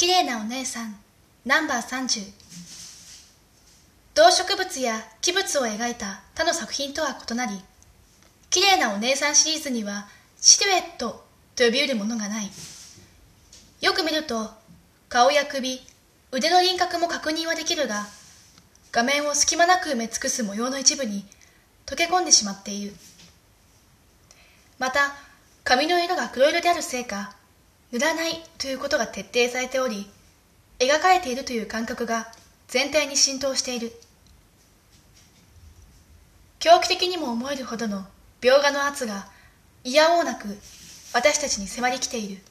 綺麗なお姉さんナンバー30動植物や器物を描いた他の作品とは異なり綺麗なお姉さんシリーズにはシルエットと呼びうるものがない。よく見ると顔や首腕の輪郭も確認はできるが画面を隙間なく埋め尽くす模様の一部に溶け込んでしまっている。また髪の色が黒色であるせいか塗らないということが徹底されており描かれているという感覚が全体に浸透している。狂気的にも思えるほどの描画の圧がいやおうなく私たちに迫りきている。